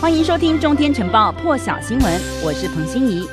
欢迎收听《中天晨报》破晓新闻，我是彭欣怡。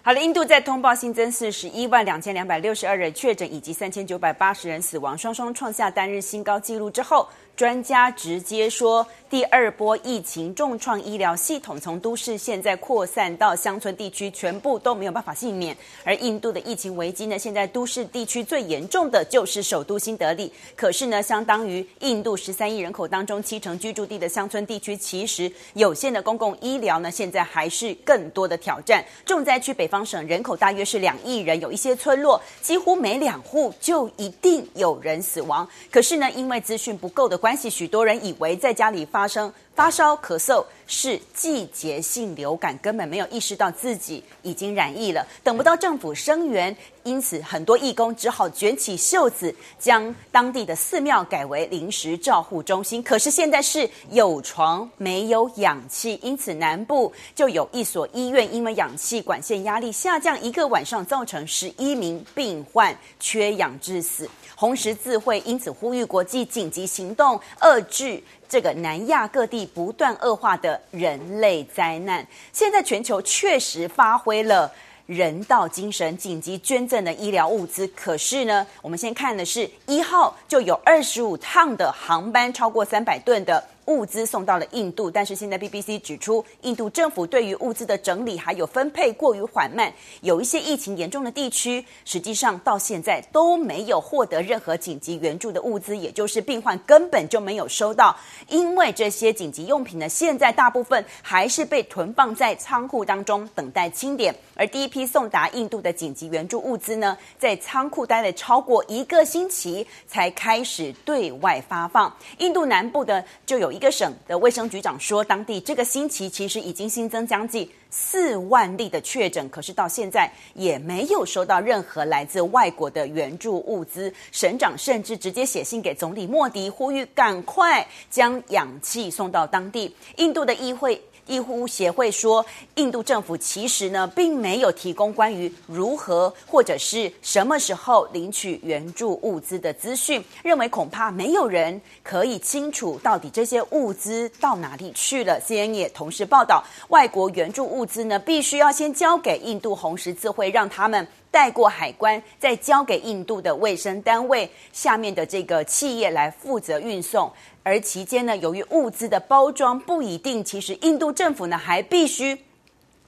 好了，印度在通报新增四十一万两千两百六十二人确诊，以及三千九百八十人死亡，双双创下单日新高纪录之后。专家直接说，第二波疫情重创医疗系统，从都市现在扩散到乡村地区，全部都没有办法幸免。而印度的疫情危机呢，现在都市地区最严重的就是首都新德里。可是呢，相当于印度十三亿人口当中七成居住地的乡村地区，其实有限的公共医疗呢，现在还是更多的挑战。重灾区北方省人口大约是两亿人，有一些村落几乎每两户就一定有人死亡。可是呢，因为资讯不够的关，关系许多人以为在家里发生发烧、咳嗽是季节性流感，根本没有意识到自己已经染疫了。等不到政府声援，因此很多义工只好卷起袖子，将当地的寺庙改为临时照护中心。可是现在是有床没有氧气，因此南部就有一所医院因为氧气管线压力下降，一个晚上造成十一名病患缺氧致死。红十字会因此呼吁国际紧急行动，遏制这个南亚各地不断恶化的人类灾难。现在全球确实发挥了人道精神，紧急捐赠的医疗物资。可是呢，我们先看的是一号就有二十五趟的航班，超过三百吨的。物资送到了印度，但是现在 BBC 指出，印度政府对于物资的整理还有分配过于缓慢，有一些疫情严重的地区，实际上到现在都没有获得任何紧急援助的物资，也就是病患根本就没有收到，因为这些紧急用品呢，现在大部分还是被囤放在仓库当中等待清点，而第一批送达印度的紧急援助物资呢，在仓库待了超过一个星期才开始对外发放。印度南部的就有一。个省的卫生局长说，当地这个星期其实已经新增将近四万例的确诊，可是到现在也没有收到任何来自外国的援助物资。省长甚至直接写信给总理莫迪，呼吁赶快将氧气送到当地。印度的议会。医护协会说，印度政府其实呢，并没有提供关于如何或者是什么时候领取援助物资的资讯，认为恐怕没有人可以清楚到底这些物资到哪里去了。CNN 也同时报道，外国援助物资呢，必须要先交给印度红十字会，让他们带过海关，再交给印度的卫生单位下面的这个企业来负责运送。而期间呢，由于物资的包装不一定，其实印度政府呢还必须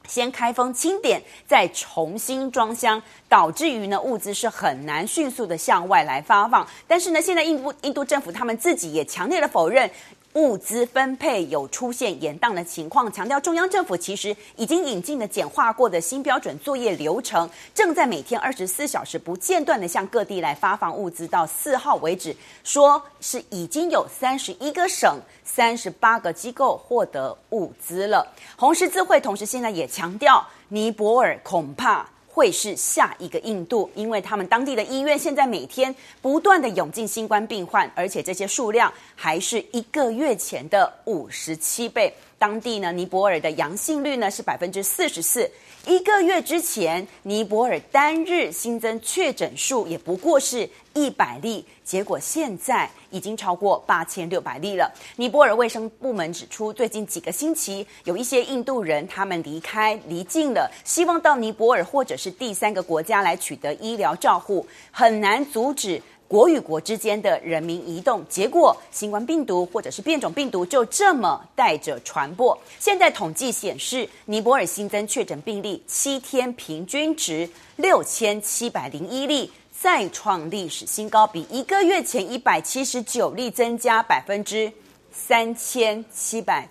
先开封清点，再重新装箱，导致于呢物资是很难迅速的向外来发放。但是呢，现在印度印度政府他们自己也强烈的否认。物资分配有出现延宕的情况，强调中央政府其实已经引进了简化过的新标准作业流程，正在每天二十四小时不间断地向各地来发放物资。到四号为止，说是已经有三十一个省、三十八个机构获得物资了。红十字会同时现在也强调，尼泊尔恐怕。会是下一个印度，因为他们当地的医院现在每天不断的涌进新冠病患，而且这些数量还是一个月前的五十七倍。当地呢，尼泊尔的阳性率呢是百分之四十四。一个月之前，尼泊尔单日新增确诊数也不过是一百例，结果现在已经超过八千六百例了。尼泊尔卫生部门指出，最近几个星期有一些印度人他们离开离境了，希望到尼泊尔或者是第三个国家来取得医疗照护，很难阻止。国与国之间的人民移动，结果新冠病毒或者是变种病毒就这么带着传播。现在统计显示，尼泊尔新增确诊病例七天平均值六千七百零一例，再创历史新高，比一个月前一百七十九例增加百分之三千七百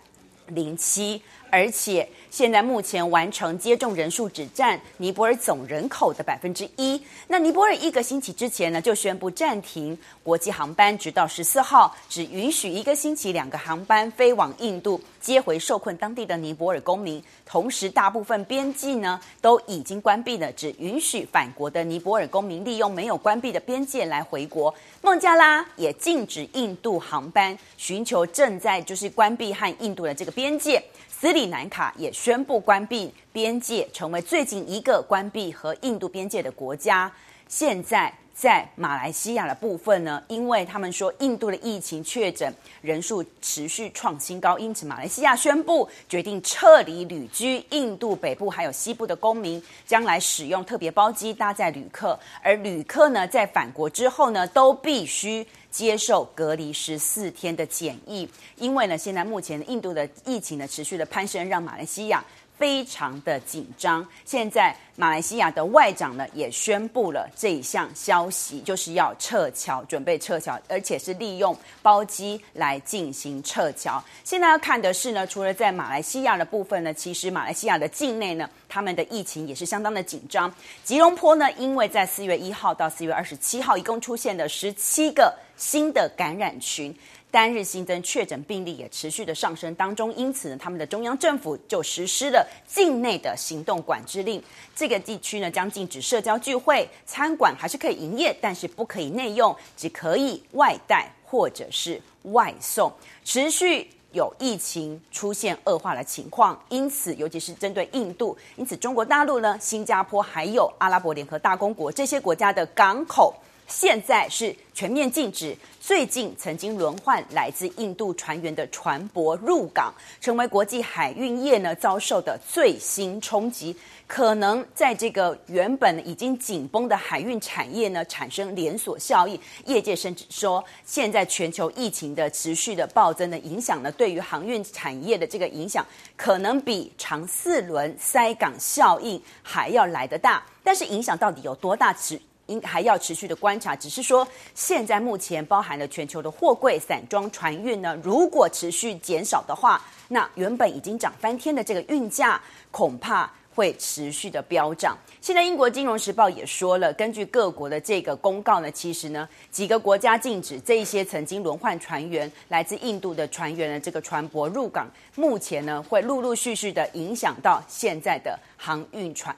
零七。而且现在目前完成接种人数只占尼泊尔总人口的百分之一。那尼泊尔一个星期之前呢，就宣布暂停国际航班，直到十四号，只允许一个星期两个航班飞往印度，接回受困当地的尼泊尔公民。同时，大部分边境呢都已经关闭了，只允许返国的尼泊尔公民利用没有关闭的边界来回国。孟加拉也禁止印度航班，寻求正在就是关闭和印度的这个边界。斯里兰卡也宣布关闭边界，成为最近一个关闭和印度边界的国家。现在在马来西亚的部分呢，因为他们说印度的疫情确诊人数持续创新高，因此马来西亚宣布决定撤离旅居印度北部还有西部的公民，将来使用特别包机搭载旅客，而旅客呢在返国之后呢，都必须接受隔离十四天的检疫，因为呢现在目前印度的疫情呢持续的攀升，让马来西亚。非常的紧张。现在马来西亚的外长呢也宣布了这一项消息，就是要撤侨，准备撤侨，而且是利用包机来进行撤侨。现在要看的是呢，除了在马来西亚的部分呢，其实马来西亚的境内呢，他们的疫情也是相当的紧张。吉隆坡呢，因为在四月一号到四月二十七号，一共出现了十七个新的感染群。单日新增确诊病例也持续的上升当中，因此呢，他们的中央政府就实施了境内的行动管制令。这个地区呢，将禁止社交聚会，餐馆还是可以营业，但是不可以内用，只可以外带或者是外送。持续有疫情出现恶化的情况，因此，尤其是针对印度，因此中国大陆呢、新加坡还有阿拉伯联合大公国这些国家的港口。现在是全面禁止最近曾经轮换来自印度船员的船舶入港，成为国际海运业呢遭受的最新冲击，可能在这个原本已经紧绷的海运产业呢产生连锁效应。业界甚至说，现在全球疫情的持续的暴增的影响呢，对于航运产业的这个影响，可能比长四轮塞港效应还要来得大。但是影响到底有多大？持应还要持续的观察，只是说现在目前包含了全球的货柜散装船运呢，如果持续减少的话，那原本已经涨翻天的这个运价恐怕会持续的飙涨。现在英国金融时报也说了，根据各国的这个公告呢，其实呢几个国家禁止这一些曾经轮换船员来自印度的船员的这个船舶入港，目前呢会陆陆续续的影响到现在的航运船。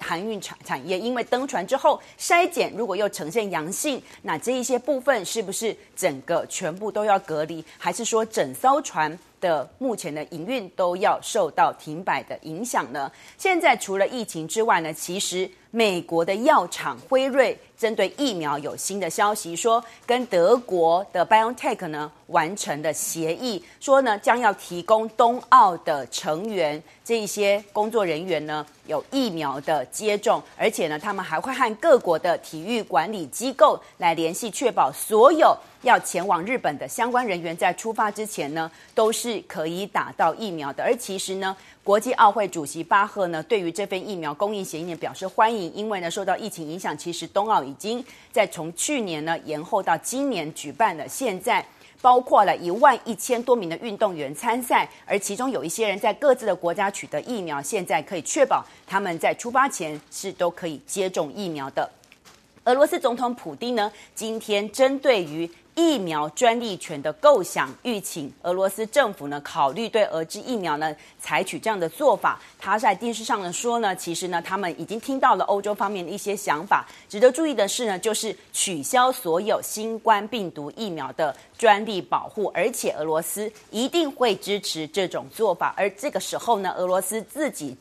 航运产产业，因为登船之后筛检，如果又呈现阳性，那这一些部分是不是整个全部都要隔离，还是说整艘船的目前的营运都要受到停摆的影响呢？现在除了疫情之外呢，其实美国的药厂辉瑞。针对疫苗有新的消息，说跟德国的 BioNTech 呢完成的协议，说呢将要提供冬奥的成员这一些工作人员呢有疫苗的接种，而且呢他们还会和各国的体育管理机构来联系，确保所有要前往日本的相关人员在出发之前呢都是可以打到疫苗的。而其实呢。国际奥会主席巴赫呢，对于这份疫苗供应协议呢表示欢迎，因为呢受到疫情影响，其实冬奥已经在从去年呢延后到今年举办了。现在包括了一万一千多名的运动员参赛，而其中有一些人在各自的国家取得疫苗，现在可以确保他们在出发前是都可以接种疫苗的。俄罗斯总统普丁呢，今天针对于疫苗专利权的构想，欲请俄罗斯政府呢考虑对俄制疫苗呢采取这样的做法。他在电视上呢说呢，其实呢他们已经听到了欧洲方面的一些想法。值得注意的是呢，就是取消所有新冠病毒疫苗的专利保护，而且俄罗斯一定会支持这种做法。而这个时候呢，俄罗斯自己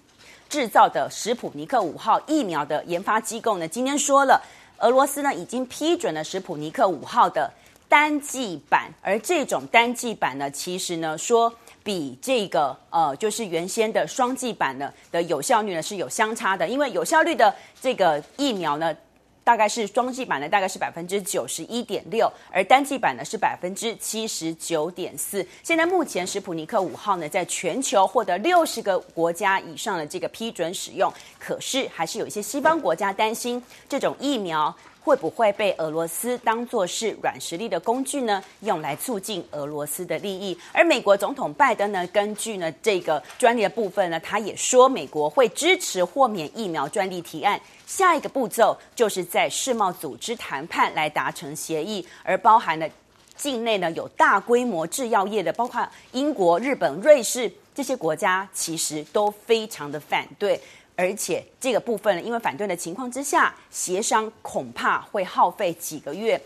制造的史普尼克五号疫苗的研发机构呢，今天说了，俄罗斯呢已经批准了史普尼克五号的。单剂版，而这种单剂版呢，其实呢说比这个呃，就是原先的双剂版呢的有效率呢是有相差的，因为有效率的这个疫苗呢，大概是双剂版的大概是百分之九十一点六，而单剂版呢是百分之七十九点四。现在目前史普尼克五号呢，在全球获得六十个国家以上的这个批准使用，可是还是有一些西方国家担心这种疫苗。会不会被俄罗斯当作是软实力的工具呢？用来促进俄罗斯的利益？而美国总统拜登呢，根据呢这个专利的部分呢，他也说美国会支持豁免疫苗专利提案。下一个步骤就是在世贸组织谈判来达成协议，而包含了境内呢有大规模制药业的，包括英国、日本、瑞士这些国家，其实都非常的反对。而且这个部分，因为反对的情况之下，协商恐怕会耗费几个月。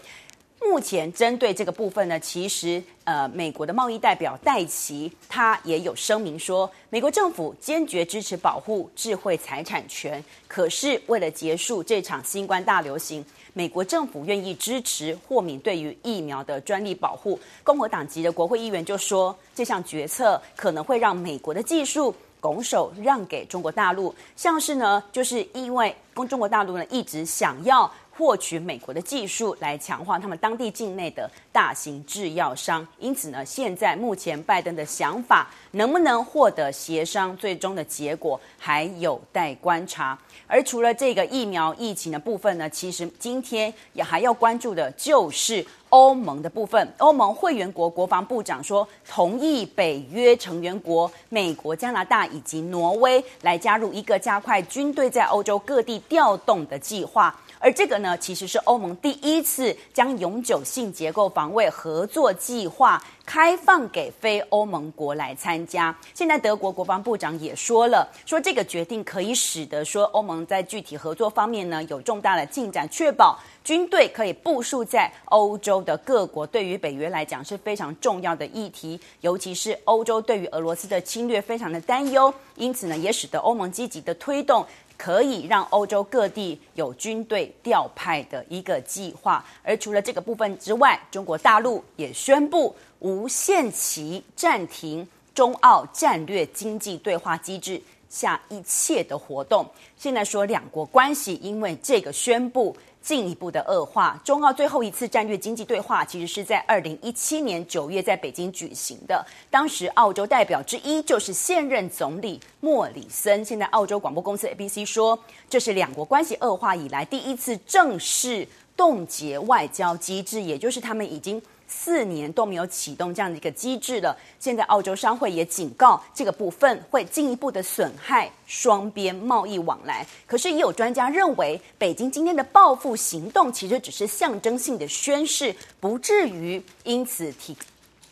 目前针对这个部分呢，其实呃，美国的贸易代表戴琪他也有声明说，美国政府坚决支持保护智慧财产权。可是为了结束这场新冠大流行，美国政府愿意支持豁免对于疫苗的专利保护。共和党籍的国会议员就说，这项决策可能会让美国的技术拱手让给中国大陆，像是呢，就是因为中中国大陆呢一直想要。获取美国的技术来强化他们当地境内的大型制药商，因此呢，现在目前拜登的想法能不能获得协商，最终的结果还有待观察。而除了这个疫苗疫情的部分呢，其实今天也还要关注的就是欧盟的部分。欧盟会员国国防部长说，同意北约成员国美国、加拿大以及挪威来加入一个加快军队在欧洲各地调动的计划。而这个呢，其实是欧盟第一次将永久性结构防卫合作计划开放给非欧盟国来参加。现在德国国防部长也说了，说这个决定可以使得说欧盟在具体合作方面呢有重大的进展，确保军队可以部署在欧洲的各国。对于北约来讲是非常重要的议题，尤其是欧洲对于俄罗斯的侵略非常的担忧，因此呢，也使得欧盟积极的推动。可以让欧洲各地有军队调派的一个计划，而除了这个部分之外，中国大陆也宣布无限期暂停中澳战略经济对话机制下一切的活动。现在说两国关系因为这个宣布。进一步的恶化。中澳最后一次战略经济对话，其实是在二零一七年九月在北京举行的。当时澳洲代表之一就是现任总理莫里森。现在澳洲广播公司 ABC 说，这是两国关系恶化以来第一次正式冻结外交机制，也就是他们已经。四年都没有启动这样的一个机制了。现在澳洲商会也警告，这个部分会进一步的损害双边贸易往来。可是也有专家认为，北京今天的报复行动其实只是象征性的宣示，不至于因此停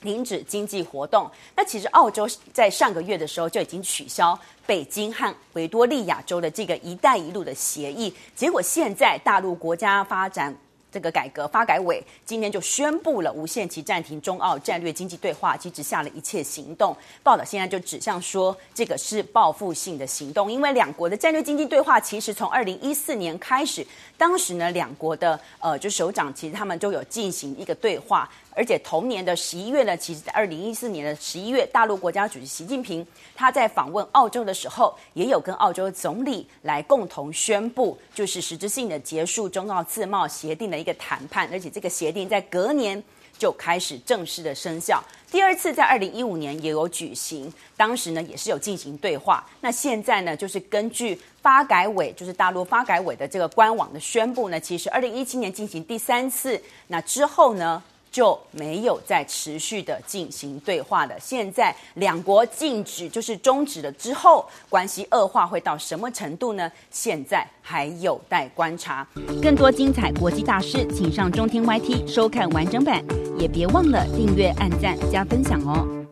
停止经济活动。那其实澳洲在上个月的时候就已经取消北京和维多利亚州的这个“一带一路”的协议，结果现在大陆国家发展。这个改革发改委今天就宣布了无限期暂停中澳战略经济对话机制下的一切行动。报道现在就指向说，这个是报复性的行动，因为两国的战略经济对话其实从二零一四年开始，当时呢两国的呃就首长其实他们就有进行一个对话。而且同年的十一月呢，其实在二零一四年的十一月，大陆国家主席习近平他在访问澳洲的时候，也有跟澳洲总理来共同宣布，就是实质性的结束中澳自贸协定的一个谈判，而且这个协定在隔年就开始正式的生效。第二次在二零一五年也有举行，当时呢也是有进行对话。那现在呢，就是根据发改委，就是大陆发改委的这个官网的宣布呢，其实二零一七年进行第三次，那之后呢，就没有再持续的进行对话了。现在两国禁止，就是终止了之后，关系恶化会到什么程度呢？现在还有待观察。更多精彩国际大师，请上中天 YT 收看完整版，也别忘了订阅、按赞、加分享哦。